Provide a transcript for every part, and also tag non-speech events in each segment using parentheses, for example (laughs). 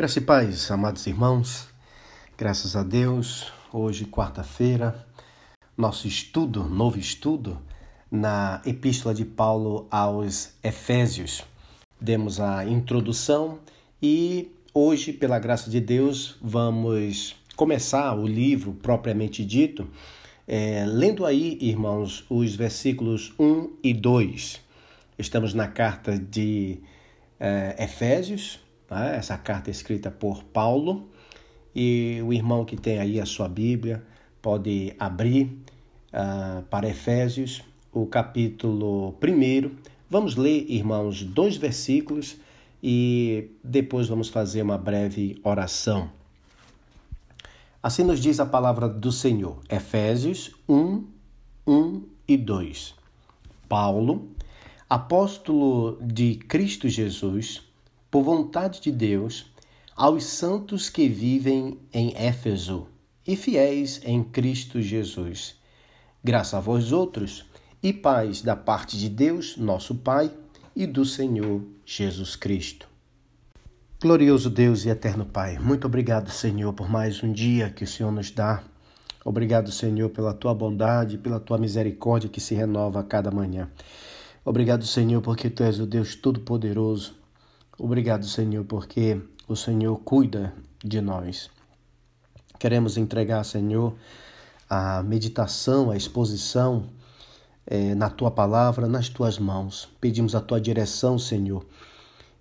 Graças e paz, amados irmãos, graças a Deus, hoje, quarta-feira, nosso estudo, novo estudo, na Epístola de Paulo aos Efésios. Demos a introdução e hoje, pela graça de Deus, vamos começar o livro propriamente dito, é, lendo aí, irmãos, os versículos 1 e 2. Estamos na carta de é, Efésios Tá? Essa carta é escrita por Paulo e o irmão que tem aí a sua Bíblia pode abrir uh, para Efésios, o capítulo 1. Vamos ler, irmãos, dois versículos e depois vamos fazer uma breve oração. Assim nos diz a palavra do Senhor, Efésios 1, 1 e 2. Paulo, apóstolo de Cristo Jesus, por vontade de Deus, aos santos que vivem em Éfeso e fiéis em Cristo Jesus. Graça a vós outros e paz da parte de Deus, nosso Pai, e do Senhor Jesus Cristo. Glorioso Deus e eterno Pai, muito obrigado, Senhor, por mais um dia que o Senhor nos dá. Obrigado, Senhor, pela tua bondade, pela tua misericórdia que se renova a cada manhã. Obrigado, Senhor, porque tu és o Deus Todo-Poderoso, Obrigado, Senhor, porque o Senhor cuida de nós. Queremos entregar, Senhor, a meditação, a exposição é, na tua palavra, nas tuas mãos. Pedimos a tua direção, Senhor,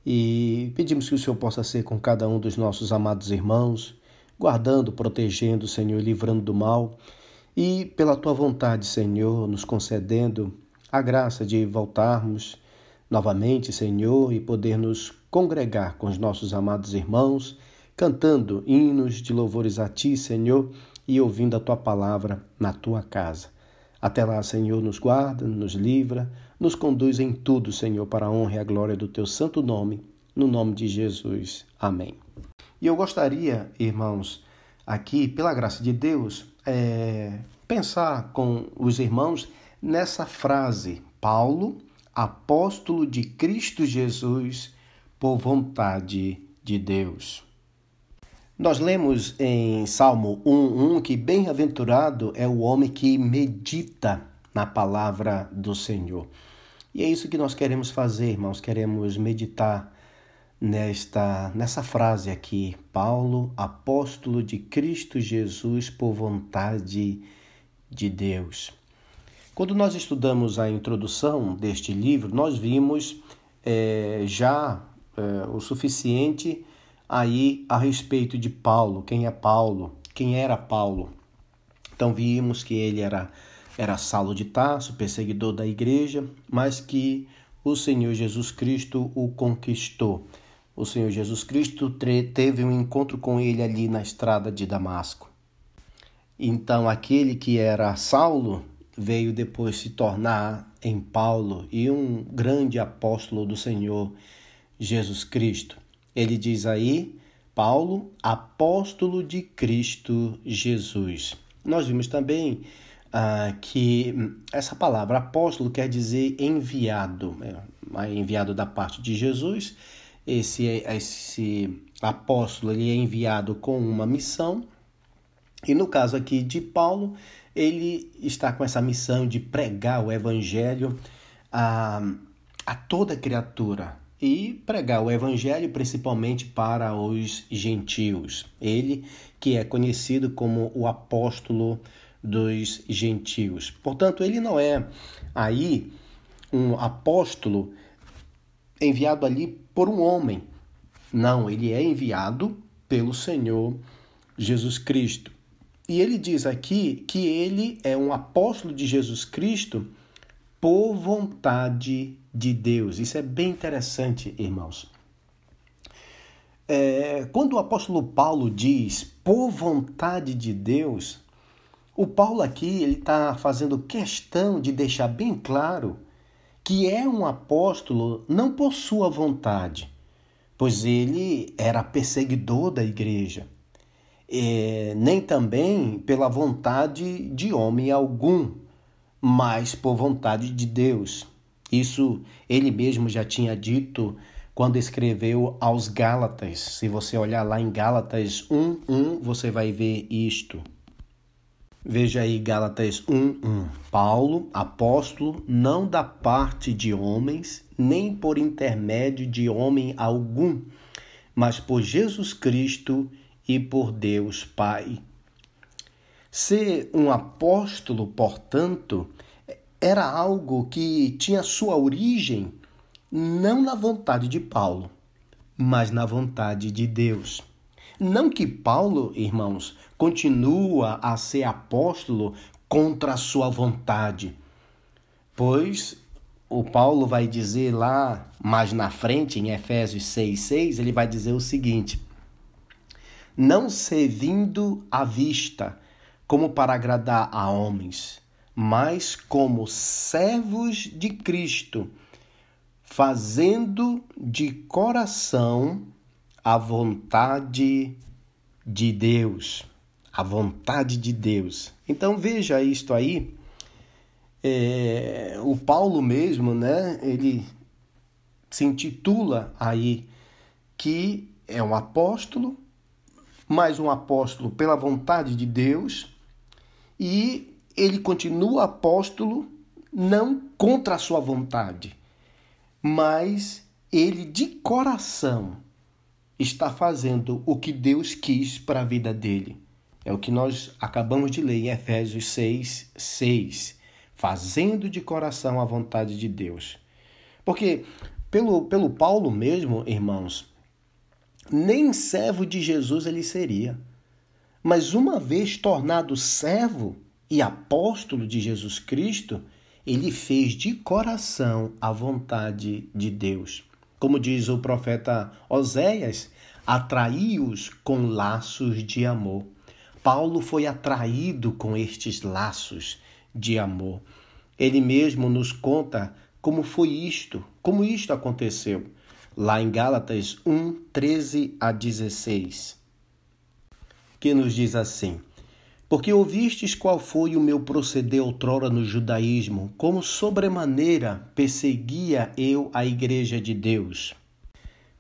e pedimos que o Senhor possa ser com cada um dos nossos amados irmãos, guardando, protegendo, Senhor, livrando do mal. E pela tua vontade, Senhor, nos concedendo a graça de voltarmos novamente, Senhor, e poder nos congregar com os nossos amados irmãos, cantando hinos de louvores a Ti, Senhor, e ouvindo a Tua palavra na Tua casa. Até lá, Senhor, nos guarda, nos livra, nos conduz em tudo, Senhor, para a honra e a glória do Teu santo nome, no nome de Jesus. Amém. E eu gostaria, irmãos, aqui, pela graça de Deus, é, pensar com os irmãos nessa frase, Paulo apóstolo de Cristo Jesus por vontade de Deus. Nós lemos em Salmo 1:1 que bem-aventurado é o homem que medita na palavra do Senhor. E é isso que nós queremos fazer, irmãos, queremos meditar nesta nessa frase aqui, Paulo, apóstolo de Cristo Jesus por vontade de Deus. Quando nós estudamos a introdução deste livro, nós vimos é, já é, o suficiente aí a respeito de Paulo, quem é Paulo, quem era Paulo. Então vimos que ele era era Saulo de Tarso, perseguidor da igreja, mas que o Senhor Jesus Cristo o conquistou. O Senhor Jesus Cristo teve um encontro com ele ali na estrada de Damasco. Então aquele que era Saulo veio depois se tornar em Paulo e um grande apóstolo do Senhor Jesus Cristo. Ele diz aí, Paulo, apóstolo de Cristo Jesus. Nós vimos também ah, que essa palavra apóstolo quer dizer enviado, é, enviado da parte de Jesus. Esse, esse apóstolo ele é enviado com uma missão. E no caso aqui de Paulo, ele está com essa missão de pregar o evangelho a, a toda criatura e pregar o evangelho principalmente para os gentios. Ele que é conhecido como o apóstolo dos gentios. Portanto, ele não é aí um apóstolo enviado ali por um homem. Não, ele é enviado pelo Senhor Jesus Cristo. E ele diz aqui que ele é um apóstolo de Jesus Cristo por vontade de Deus. Isso é bem interessante, irmãos. É, quando o apóstolo Paulo diz por vontade de Deus, o Paulo aqui ele está fazendo questão de deixar bem claro que é um apóstolo não por sua vontade, pois ele era perseguidor da igreja é, nem também pela vontade de homem algum, mas por vontade de Deus. Isso ele mesmo já tinha dito quando escreveu aos Gálatas. Se você olhar lá em Gálatas 1:1, você vai ver isto. Veja aí Gálatas 1:1. Paulo, apóstolo, não da parte de homens, nem por intermédio de homem algum, mas por Jesus Cristo e por Deus Pai. Ser um apóstolo, portanto, era algo que tinha sua origem não na vontade de Paulo, mas na vontade de Deus. Não que Paulo, irmãos, continua a ser apóstolo contra a sua vontade, pois o Paulo vai dizer lá mais na frente, em Efésios 6,6, ele vai dizer o seguinte: Não servindo à vista, como para agradar a homens, mas como servos de Cristo fazendo de coração a vontade de Deus. A vontade de Deus. Então veja isto aí. É, o Paulo mesmo, né? Ele se intitula aí que é um apóstolo, mas um apóstolo pela vontade de Deus, e ele continua apóstolo não contra a sua vontade, mas ele de coração está fazendo o que Deus quis para a vida dele. É o que nós acabamos de ler em Efésios 6, 6. Fazendo de coração a vontade de Deus. Porque, pelo, pelo Paulo mesmo, irmãos, nem servo de Jesus ele seria. Mas uma vez tornado servo e apóstolo de Jesus Cristo, ele fez de coração a vontade de Deus. Como diz o profeta Oséias, atraí-os com laços de amor. Paulo foi atraído com estes laços de amor. Ele mesmo nos conta como foi isto, como isto aconteceu, lá em Gálatas 1, 13 a 16, que nos diz assim: porque ouvistes qual foi o meu proceder outrora no judaísmo, como sobremaneira perseguia eu a igreja de Deus.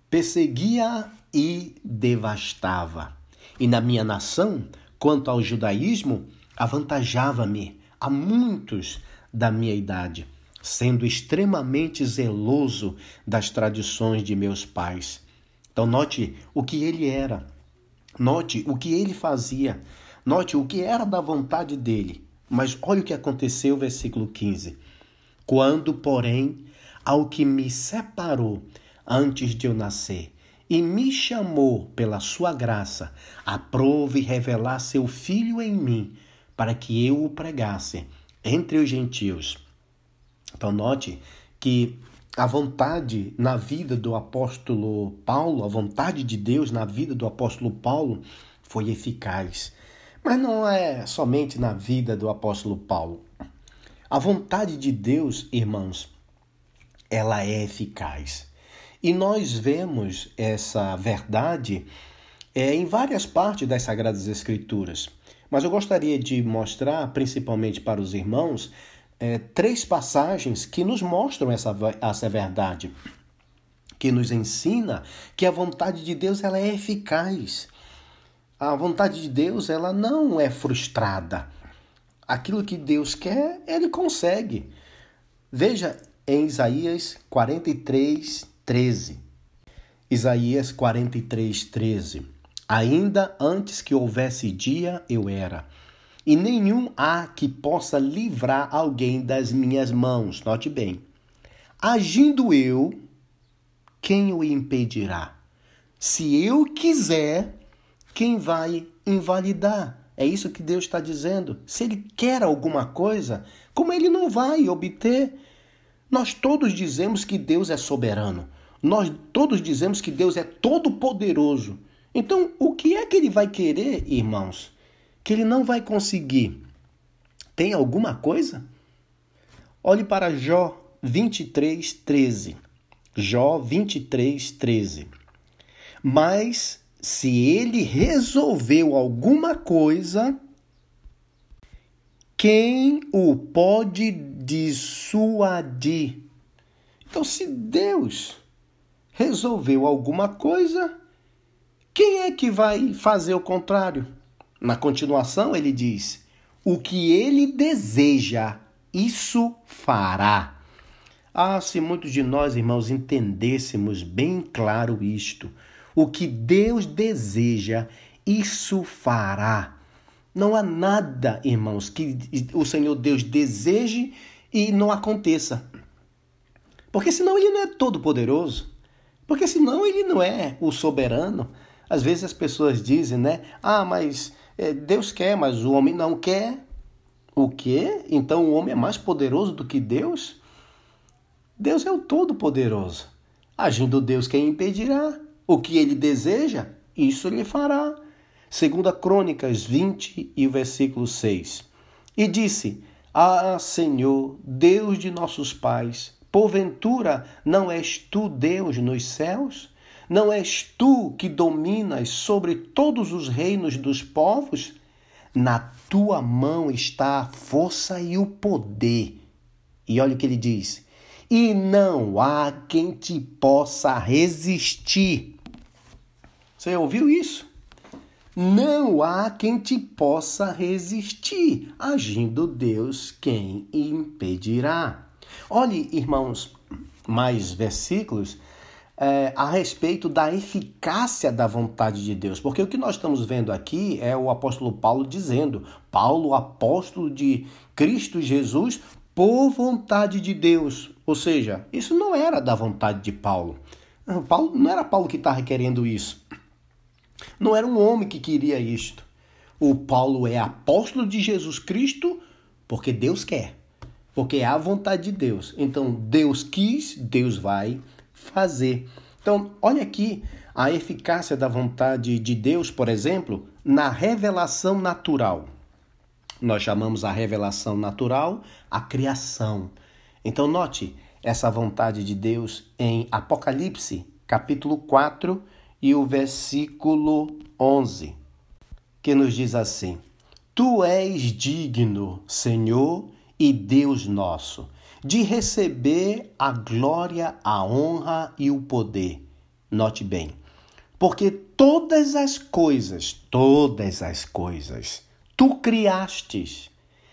Perseguia e devastava. E na minha nação, quanto ao judaísmo, avantajava-me a muitos da minha idade, sendo extremamente zeloso das tradições de meus pais. Então, note o que ele era, note o que ele fazia Note o que era da vontade dele. Mas olha o que aconteceu, versículo 15. Quando, porém, ao que me separou antes de eu nascer e me chamou pela sua graça, aprove revelar seu filho em mim, para que eu o pregasse entre os gentios. Então, note que a vontade na vida do apóstolo Paulo, a vontade de Deus na vida do apóstolo Paulo foi eficaz. Mas não é somente na vida do apóstolo Paulo. A vontade de Deus, irmãos, ela é eficaz. E nós vemos essa verdade é, em várias partes das Sagradas Escrituras. Mas eu gostaria de mostrar, principalmente para os irmãos, é, três passagens que nos mostram essa, essa verdade, que nos ensina que a vontade de Deus ela é eficaz a vontade de Deus ela não é frustrada. Aquilo que Deus quer, ele consegue. Veja em Isaías 43, 13. Isaías 43, 13. Ainda antes que houvesse dia, eu era, e nenhum há que possa livrar alguém das minhas mãos. Note bem. Agindo eu, quem o impedirá? Se eu quiser, quem vai invalidar? É isso que Deus está dizendo. Se Ele quer alguma coisa, como Ele não vai obter? Nós todos dizemos que Deus é soberano. Nós todos dizemos que Deus é todo-poderoso. Então, o que é que Ele vai querer, irmãos? Que Ele não vai conseguir? Tem alguma coisa? Olhe para Jó 23, 13. Jó 23, 13. Mas se ele resolveu alguma coisa, quem o pode dissuadir? Então, se Deus resolveu alguma coisa, quem é que vai fazer o contrário? Na continuação, ele diz: o que ele deseja, isso fará. Ah, se muitos de nós, irmãos, entendêssemos bem claro isto. O que Deus deseja, isso fará. Não há nada, irmãos, que o Senhor Deus deseje e não aconteça. Porque senão ele não é todo poderoso. Porque senão ele não é o soberano. Às vezes as pessoas dizem, né? Ah, mas Deus quer, mas o homem não quer. O quê? Então o homem é mais poderoso do que Deus? Deus é o Todo-Poderoso. Agindo Deus, quem impedirá? O que ele deseja, isso lhe fará. Segunda Crônicas 20 e versículo 6. E disse: Ah, Senhor, Deus de nossos pais, porventura não és tu Deus nos céus? Não és tu que dominas sobre todos os reinos dos povos? Na tua mão está a força e o poder. E olha o que ele diz: e não há quem te possa resistir. Você ouviu isso? Não há quem te possa resistir. Agindo Deus, quem impedirá? Olhe, irmãos, mais versículos é, a respeito da eficácia da vontade de Deus. Porque o que nós estamos vendo aqui é o apóstolo Paulo dizendo: Paulo, apóstolo de Cristo Jesus, por vontade de Deus. Ou seja, isso não era da vontade de Paulo. Paulo não era Paulo que estava querendo isso. Não era um homem que queria isto. O Paulo é apóstolo de Jesus Cristo porque Deus quer, porque é a vontade de Deus. Então, Deus quis, Deus vai fazer. Então, olha aqui a eficácia da vontade de Deus, por exemplo, na revelação natural. Nós chamamos a revelação natural a criação. Então, note essa vontade de Deus em Apocalipse, capítulo 4 e o versículo 11, que nos diz assim: Tu és digno, Senhor e Deus nosso, de receber a glória, a honra e o poder. Note bem, porque todas as coisas, todas as coisas, tu criastes.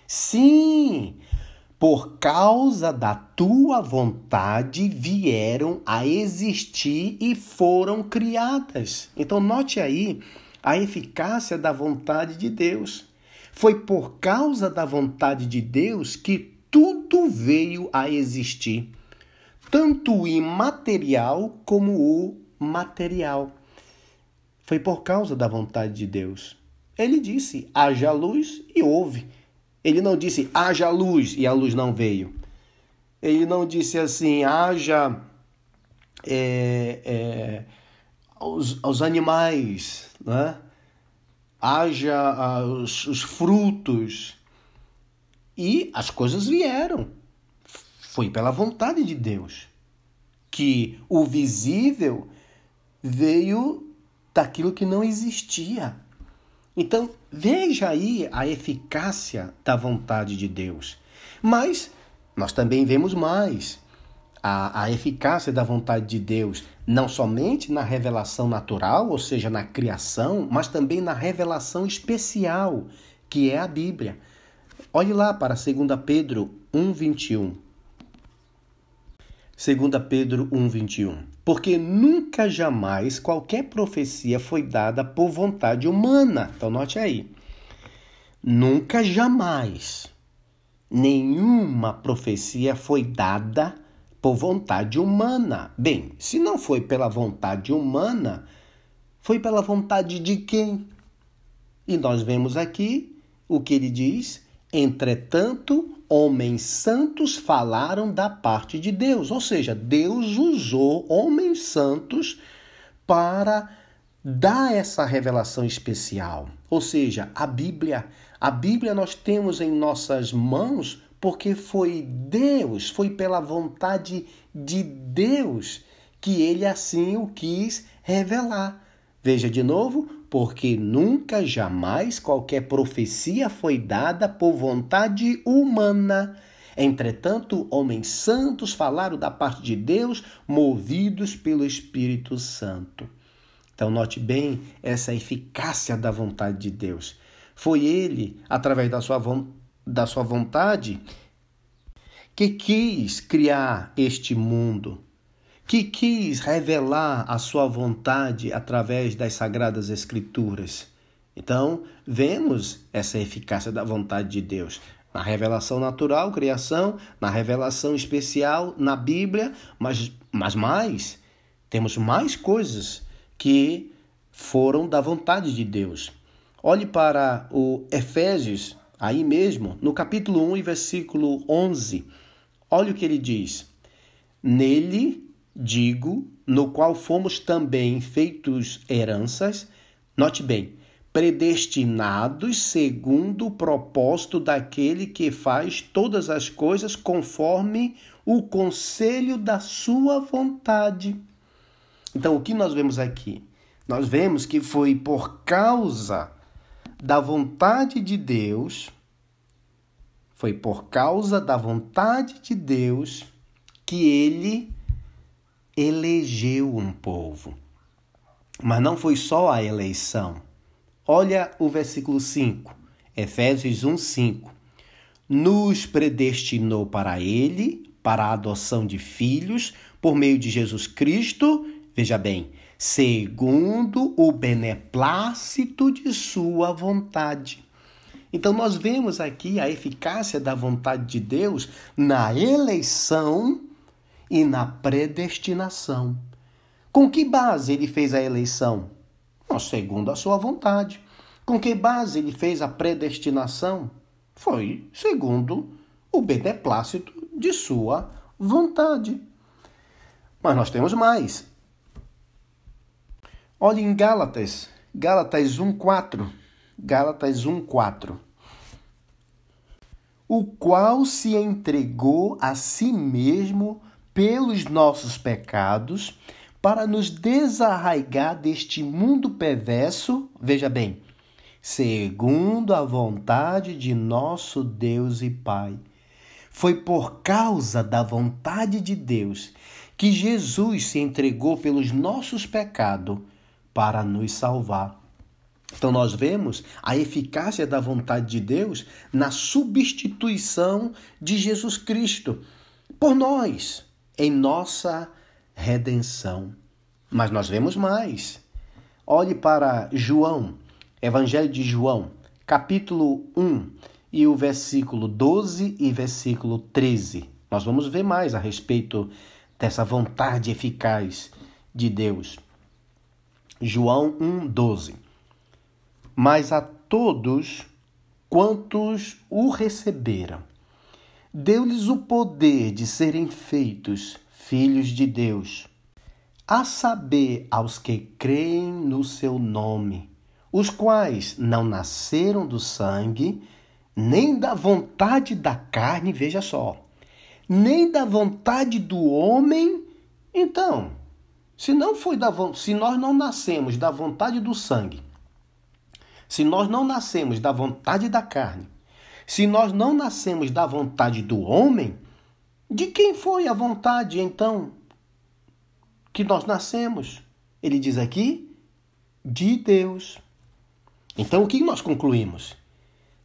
Sim, por causa da tua vontade vieram a existir e foram criadas. Então, note aí a eficácia da vontade de Deus. Foi por causa da vontade de Deus que tudo veio a existir, tanto o imaterial como o material. Foi por causa da vontade de Deus. Ele disse: haja luz e houve. Ele não disse haja luz e a luz não veio. Ele não disse assim haja é, é, os, os animais, né? haja os, os frutos. E as coisas vieram. Foi pela vontade de Deus que o visível veio daquilo que não existia. Então, veja aí a eficácia da vontade de Deus. Mas nós também vemos mais. A, a, eficácia da vontade de Deus, não somente na revelação natural, ou seja, na criação, mas também na revelação especial, que é a Bíblia. Olhe lá para 2 Pedro 1,21. 2 Pedro 1,21. Porque nunca jamais qualquer profecia foi dada por vontade humana. Então, note aí. Nunca jamais nenhuma profecia foi dada por vontade humana. Bem, se não foi pela vontade humana, foi pela vontade de quem? E nós vemos aqui o que ele diz: entretanto, homens santos falaram da parte de Deus, ou seja, Deus usou homens santos para dar essa revelação especial. Ou seja, a Bíblia, a Bíblia nós temos em nossas mãos porque foi Deus, foi pela vontade de Deus que ele assim o quis revelar. Veja de novo, porque nunca jamais qualquer profecia foi dada por vontade humana. Entretanto, homens santos falaram da parte de Deus, movidos pelo Espírito Santo. Então, note bem essa eficácia da vontade de Deus. Foi Ele, através da sua, da sua vontade, que quis criar este mundo, que quis revelar a sua vontade através das sagradas Escrituras. Então, vemos essa eficácia da vontade de Deus na revelação natural, criação, na revelação especial, na Bíblia, mas, mas mais, temos mais coisas que foram da vontade de Deus. Olhe para o Efésios, aí mesmo, no capítulo 1 e versículo 11. Olha o que ele diz: Nele, digo, no qual fomos também feitos heranças, note bem, predestinados segundo o propósito daquele que faz todas as coisas conforme o conselho da sua vontade. Então, o que nós vemos aqui? Nós vemos que foi por causa da vontade de Deus, foi por causa da vontade de Deus que ele elegeu um povo. Mas não foi só a eleição. Olha o versículo 5, Efésios 1, 5. Nos predestinou para ele, para a adoção de filhos, por meio de Jesus Cristo, veja bem, segundo o beneplácito de sua vontade. Então, nós vemos aqui a eficácia da vontade de Deus na eleição e na predestinação. Com que base ele fez a eleição? segundo a sua vontade. Com que base ele fez a predestinação? Foi segundo o beneplácito de sua vontade. Mas nós temos mais. Olhe em Gálatas, Gálatas 1:4. Gálatas 1:4. O qual se entregou a si mesmo pelos nossos pecados para nos desarraigar deste mundo perverso, veja bem, segundo a vontade de nosso Deus e Pai. Foi por causa da vontade de Deus que Jesus se entregou pelos nossos pecados para nos salvar. Então, nós vemos a eficácia da vontade de Deus na substituição de Jesus Cristo por nós, em nossa redenção. Mas nós vemos mais. Olhe para João, Evangelho de João, capítulo 1 e o versículo 12 e versículo 13. Nós vamos ver mais a respeito dessa vontade eficaz de Deus. João 1, 12. Mas a todos quantos o receberam, deu-lhes o poder de serem feitos filhos de Deus, a saber, aos que creem no seu nome, os quais não nasceram do sangue, nem da vontade da carne, veja só, nem da vontade do homem. Então, se não foi da se nós não nascemos da vontade do sangue, se nós não nascemos da vontade da carne, se nós não nascemos da vontade do homem, de quem foi a vontade, então, que nós nascemos? Ele diz aqui, de Deus. Então, o que nós concluímos?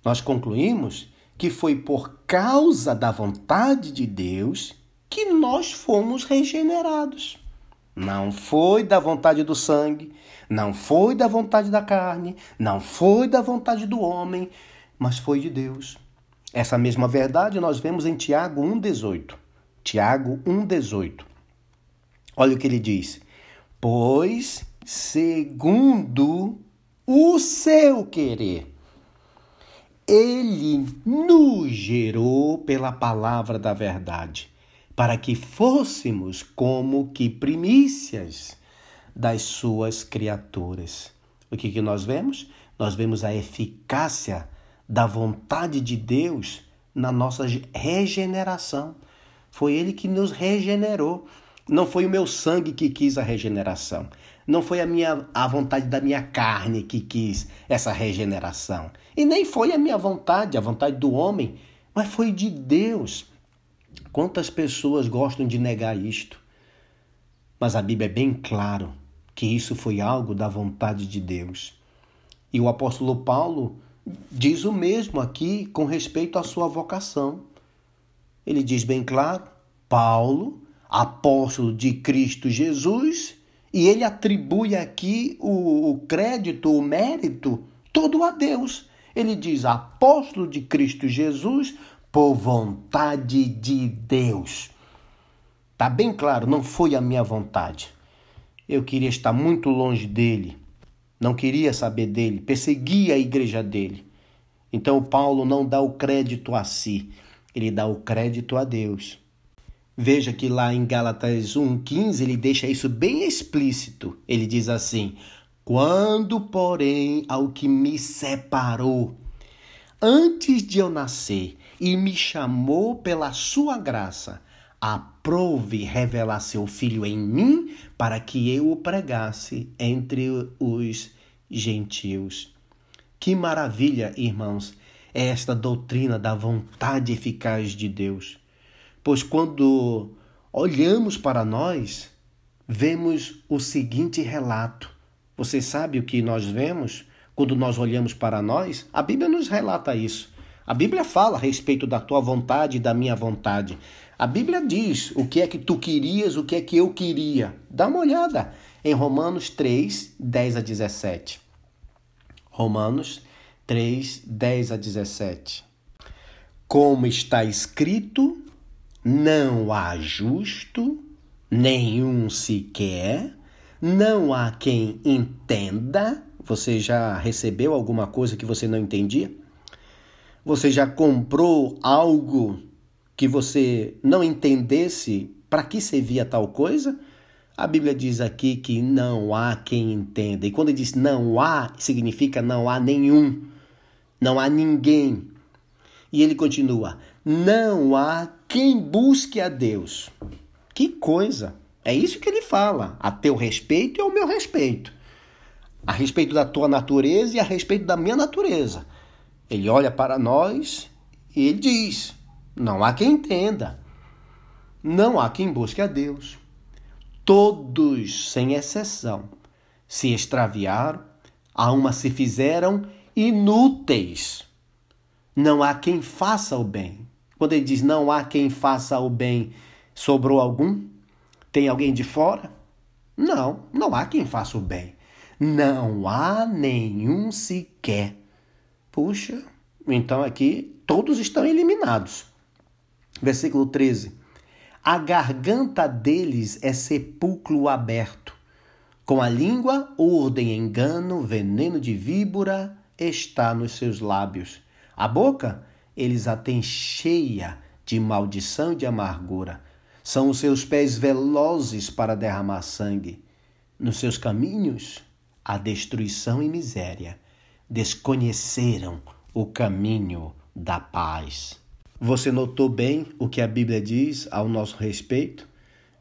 Nós concluímos que foi por causa da vontade de Deus que nós fomos regenerados. Não foi da vontade do sangue, não foi da vontade da carne, não foi da vontade do homem, mas foi de Deus. Essa mesma verdade nós vemos em Tiago 1,18. Tiago 1,18. Olha o que ele diz. Pois, segundo o seu querer, ele nos gerou pela palavra da verdade, para que fôssemos como que primícias das suas criaturas. O que, que nós vemos? Nós vemos a eficácia da vontade de Deus na nossa regeneração. Foi Ele que nos regenerou. Não foi o meu sangue que quis a regeneração. Não foi a minha a vontade da minha carne que quis essa regeneração. E nem foi a minha vontade, a vontade do homem, mas foi de Deus. Quantas pessoas gostam de negar isto? Mas a Bíblia é bem claro que isso foi algo da vontade de Deus. E o apóstolo Paulo diz o mesmo aqui com respeito à sua vocação. Ele diz bem claro: Paulo, apóstolo de Cristo Jesus, e ele atribui aqui o, o crédito, o mérito, todo a Deus. Ele diz apóstolo de Cristo Jesus por vontade de Deus. Tá bem claro, não foi a minha vontade. Eu queria estar muito longe dele, não queria saber dele, perseguia a igreja dele. Então Paulo não dá o crédito a si, ele dá o crédito a Deus. Veja que lá em Gálatas 1,15 ele deixa isso bem explícito. Ele diz assim: Quando, porém, ao que me separou, antes de eu nascer, e me chamou pela sua graça, aprove revelar seu filho em mim, para que eu o pregasse entre os gentios. Que maravilha, irmãos, é esta doutrina da vontade eficaz de Deus. Pois quando olhamos para nós, vemos o seguinte relato. Você sabe o que nós vemos quando nós olhamos para nós? A Bíblia nos relata isso. A Bíblia fala a respeito da tua vontade e da minha vontade. A Bíblia diz o que é que tu querias, o que é que eu queria. Dá uma olhada em Romanos 3, 10 a 17. Romanos 3, 10 a 17. Como está escrito, não há justo, nenhum sequer, não há quem entenda. Você já recebeu alguma coisa que você não entendia? Você já comprou algo que você não entendesse para que servia tal coisa? A Bíblia diz aqui que não há quem entenda. E quando diz não há, significa não há nenhum, não há ninguém. E ele continua: não há quem busque a Deus. Que coisa! É isso que ele fala, a teu respeito e ao meu respeito. A respeito da tua natureza e a respeito da minha natureza. Ele olha para nós e ele diz: não há quem entenda. Não há quem busque a Deus. Todos, sem exceção, se extraviaram, a uma se fizeram inúteis. Não há quem faça o bem. Quando ele diz não há quem faça o bem, sobrou algum? Tem alguém de fora? Não, não há quem faça o bem. Não há nenhum sequer. Puxa, então aqui todos estão eliminados. Versículo 13. A garganta deles é sepulcro aberto. Com a língua, urdem engano, veneno de víbora está nos seus lábios. A boca, eles a têm cheia de maldição e de amargura. São os seus pés velozes para derramar sangue. Nos seus caminhos, a destruição e miséria. Desconheceram o caminho da paz. Você notou bem o que a Bíblia diz ao nosso respeito?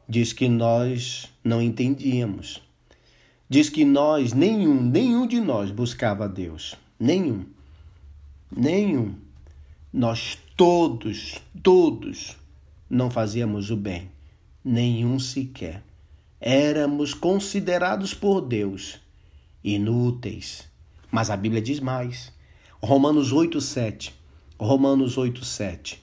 Diz que nós não entendíamos. Diz que nós, nenhum, nenhum de nós buscava Deus. Nenhum. Nenhum. Nós todos, todos não fazíamos o bem. Nenhum sequer. Éramos considerados por Deus inúteis. Mas a Bíblia diz mais. Romanos 8, 7 Romanos 8,7.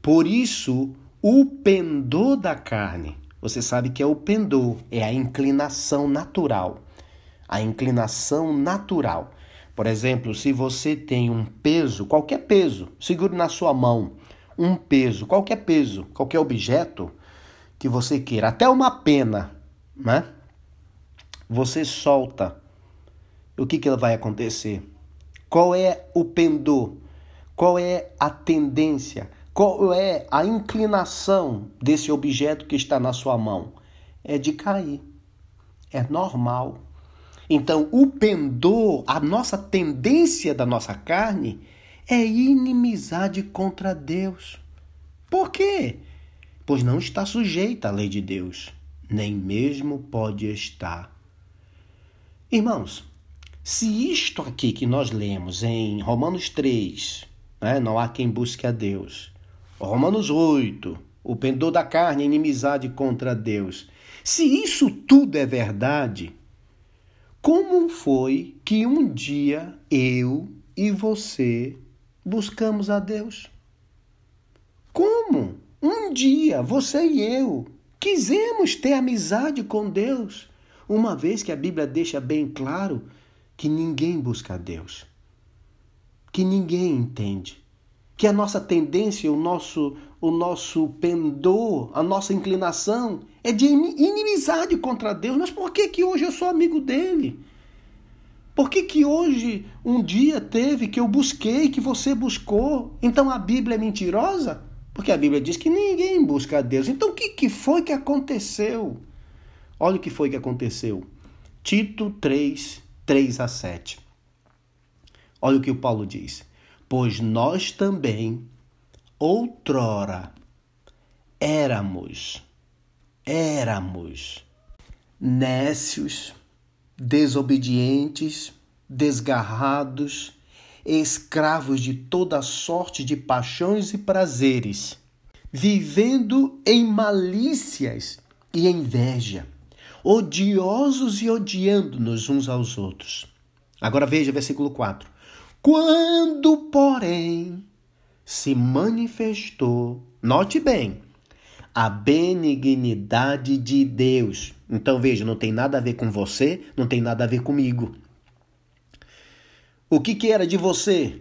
Por isso, o pendor da carne, você sabe que é o pendor, é a inclinação natural. A inclinação natural. Por exemplo, se você tem um peso, qualquer peso, segure na sua mão um peso, qualquer peso, qualquer objeto que você queira, até uma pena, né? Você solta. O que, que vai acontecer? Qual é o pendor? Qual é a tendência? Qual é a inclinação desse objeto que está na sua mão? É de cair. É normal. Então, o pendor, a nossa tendência da nossa carne é inimizade contra Deus. Por quê? Pois não está sujeita à lei de Deus, nem mesmo pode estar. Irmãos, se isto aqui que nós lemos em Romanos 3, né? não há quem busque a Deus. Romanos 8, o pendor da carne, inimizade contra Deus. Se isso tudo é verdade, como foi que um dia eu e você buscamos a Deus? Como? Um dia você e eu quisemos ter amizade com Deus, uma vez que a Bíblia deixa bem claro que ninguém busca a Deus, que ninguém entende, que a nossa tendência, o nosso, o nosso pendor, a nossa inclinação é de inimizade contra Deus. Mas por que, que hoje eu sou amigo dele? Por que, que hoje um dia teve que eu busquei, que você buscou? Então a Bíblia é mentirosa? Porque a Bíblia diz que ninguém busca a Deus. Então o que, que foi que aconteceu? Olha o que foi que aconteceu. Tito 3, 3 a 7. Olha o que o Paulo diz. Pois nós também, outrora, éramos, éramos nécios, desobedientes, desgarrados, escravos de toda sorte de paixões e prazeres, vivendo em malícias e inveja, odiosos e odiando-nos uns aos outros. Agora veja versículo 4. Quando, porém, se manifestou, note bem, a benignidade de Deus. Então veja, não tem nada a ver com você, não tem nada a ver comigo. O que, que era de você?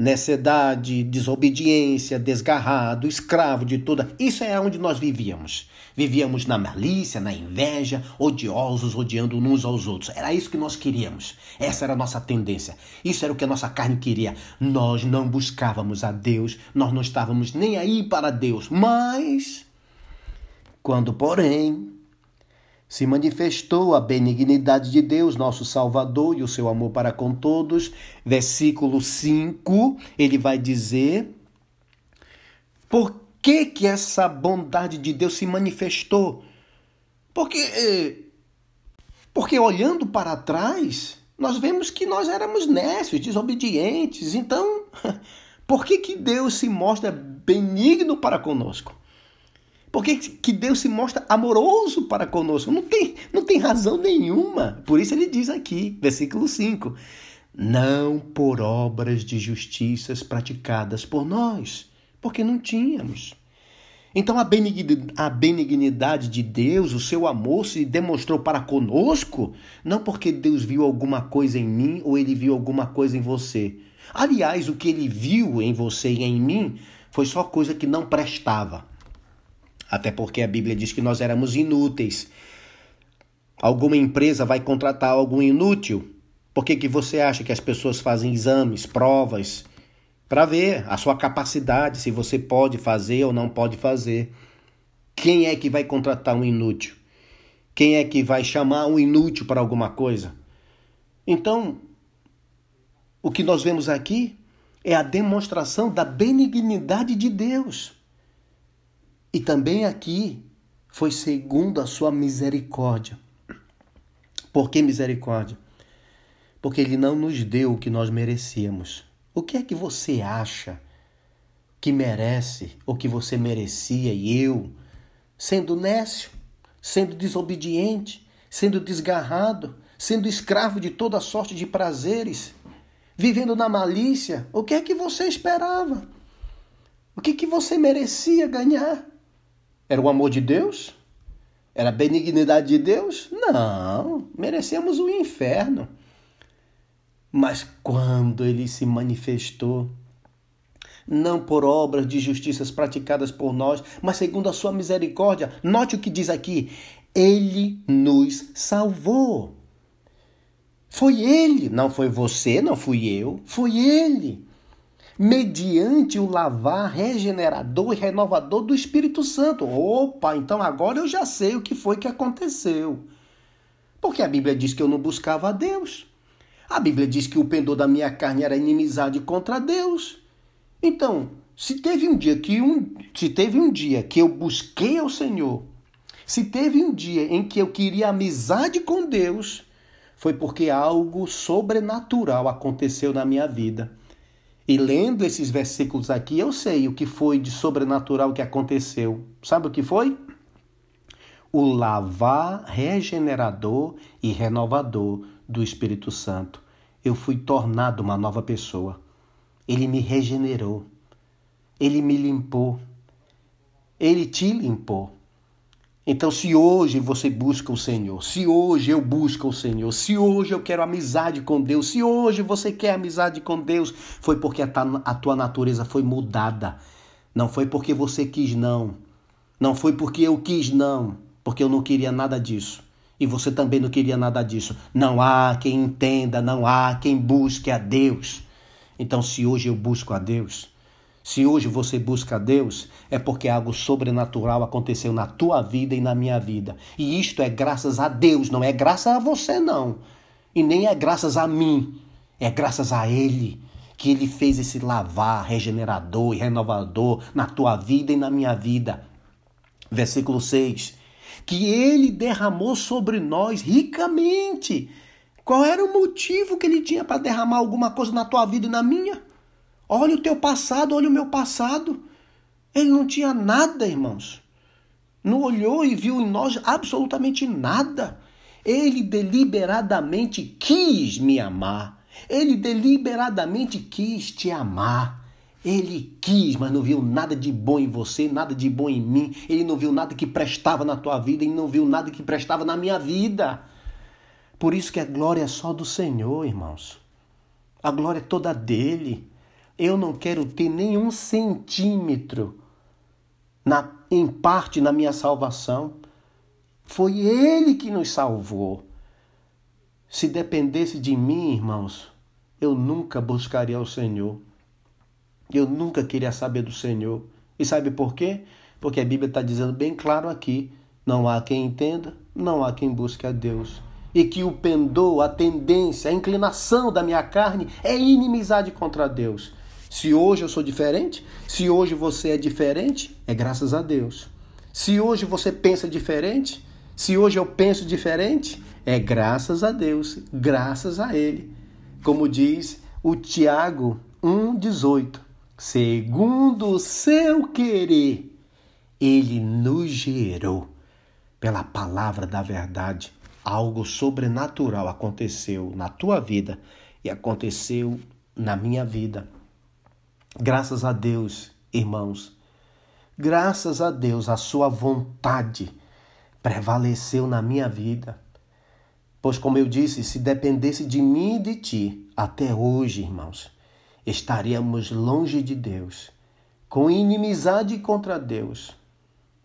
Necessidade, desobediência, desgarrado, escravo de toda. Isso é onde nós vivíamos. Vivíamos na malícia, na inveja, odiosos, odiando uns aos outros. Era isso que nós queríamos. Essa era a nossa tendência. Isso era o que a nossa carne queria. Nós não buscávamos a Deus, nós não estávamos nem aí para Deus. Mas, quando, porém, se manifestou a benignidade de Deus, nosso Salvador, e o seu amor para com todos. Versículo 5, ele vai dizer: Por que que essa bondade de Deus se manifestou? Porque eh, porque olhando para trás, nós vemos que nós éramos nécios, desobedientes. Então, (laughs) por que que Deus se mostra benigno para conosco? Por que, que Deus se mostra amoroso para conosco? Não tem, não tem razão nenhuma. Por isso ele diz aqui, versículo 5: Não por obras de justiças praticadas por nós, porque não tínhamos. Então a benignidade de Deus, o seu amor se demonstrou para conosco, não porque Deus viu alguma coisa em mim ou ele viu alguma coisa em você. Aliás, o que ele viu em você e em mim foi só coisa que não prestava. Até porque a Bíblia diz que nós éramos inúteis. Alguma empresa vai contratar algum inútil? Por que, que você acha que as pessoas fazem exames, provas, para ver a sua capacidade, se você pode fazer ou não pode fazer? Quem é que vai contratar um inútil? Quem é que vai chamar um inútil para alguma coisa? Então, o que nós vemos aqui é a demonstração da benignidade de Deus. E também aqui foi segundo a sua misericórdia. Por que misericórdia? Porque ele não nos deu o que nós merecíamos. O que é que você acha que merece ou que você merecia e eu, sendo nécio, sendo desobediente, sendo desgarrado, sendo escravo de toda sorte de prazeres, vivendo na malícia, o que é que você esperava? O que, que você merecia ganhar? Era o amor de Deus? Era a benignidade de Deus? Não, merecemos o inferno. Mas quando ele se manifestou, não por obras de justiças praticadas por nós, mas segundo a sua misericórdia, note o que diz aqui: ele nos salvou. Foi ele, não foi você, não fui eu, foi ele mediante o lavar regenerador e renovador do Espírito Santo. Opa, então agora eu já sei o que foi que aconteceu. Porque a Bíblia diz que eu não buscava a Deus. A Bíblia diz que o pendor da minha carne era inimizade contra Deus. Então, se teve um dia que um, se teve um dia que eu busquei ao Senhor, se teve um dia em que eu queria amizade com Deus, foi porque algo sobrenatural aconteceu na minha vida. E lendo esses versículos aqui, eu sei o que foi de sobrenatural que aconteceu. Sabe o que foi? O lavar regenerador e renovador do Espírito Santo. Eu fui tornado uma nova pessoa. Ele me regenerou. Ele me limpou. Ele te limpou. Então, se hoje você busca o Senhor, se hoje eu busco o Senhor, se hoje eu quero amizade com Deus, se hoje você quer amizade com Deus, foi porque a tua natureza foi mudada. Não foi porque você quis, não. Não foi porque eu quis, não. Porque eu não queria nada disso. E você também não queria nada disso. Não há quem entenda, não há quem busque a Deus. Então, se hoje eu busco a Deus, se hoje você busca Deus, é porque algo sobrenatural aconteceu na tua vida e na minha vida. E isto é graças a Deus, não é graças a você, não. E nem é graças a mim. É graças a Ele que Ele fez esse lavar regenerador e renovador na tua vida e na minha vida. Versículo 6. Que Ele derramou sobre nós ricamente. Qual era o motivo que Ele tinha para derramar alguma coisa na tua vida e na minha? Olha o teu passado, olha o meu passado. Ele não tinha nada, irmãos. Não olhou e viu em nós absolutamente nada. Ele deliberadamente quis me amar. Ele deliberadamente quis te amar. Ele quis, mas não viu nada de bom em você, nada de bom em mim. Ele não viu nada que prestava na tua vida, ele não viu nada que prestava na minha vida. Por isso que a glória é só do Senhor, irmãos. A glória é toda dele. Eu não quero ter nenhum centímetro na, em parte na minha salvação. Foi Ele que nos salvou. Se dependesse de mim, irmãos, eu nunca buscaria o Senhor. Eu nunca queria saber do Senhor. E sabe por quê? Porque a Bíblia está dizendo bem claro aqui: não há quem entenda, não há quem busque a Deus. E que o pendor, a tendência, a inclinação da minha carne é inimizade contra Deus. Se hoje eu sou diferente, se hoje você é diferente, é graças a Deus. Se hoje você pensa diferente, se hoje eu penso diferente, é graças a Deus, graças a Ele. Como diz o Tiago 1,18: segundo o seu querer, Ele nos gerou pela palavra da verdade. Algo sobrenatural aconteceu na tua vida e aconteceu na minha vida. Graças a Deus, irmãos, graças a Deus, a sua vontade prevaleceu na minha vida. Pois, como eu disse, se dependesse de mim e de ti, até hoje, irmãos, estaríamos longe de Deus, com inimizade contra Deus.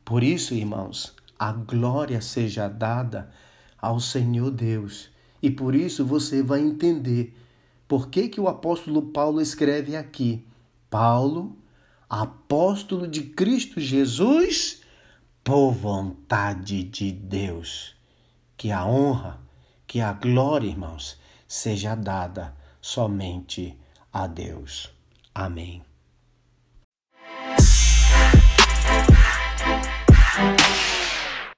Por isso, irmãos, a glória seja dada ao Senhor Deus. E por isso você vai entender por que, que o apóstolo Paulo escreve aqui Paulo, apóstolo de Cristo Jesus, por vontade de Deus. Que a honra, que a glória, irmãos, seja dada somente a Deus. Amém.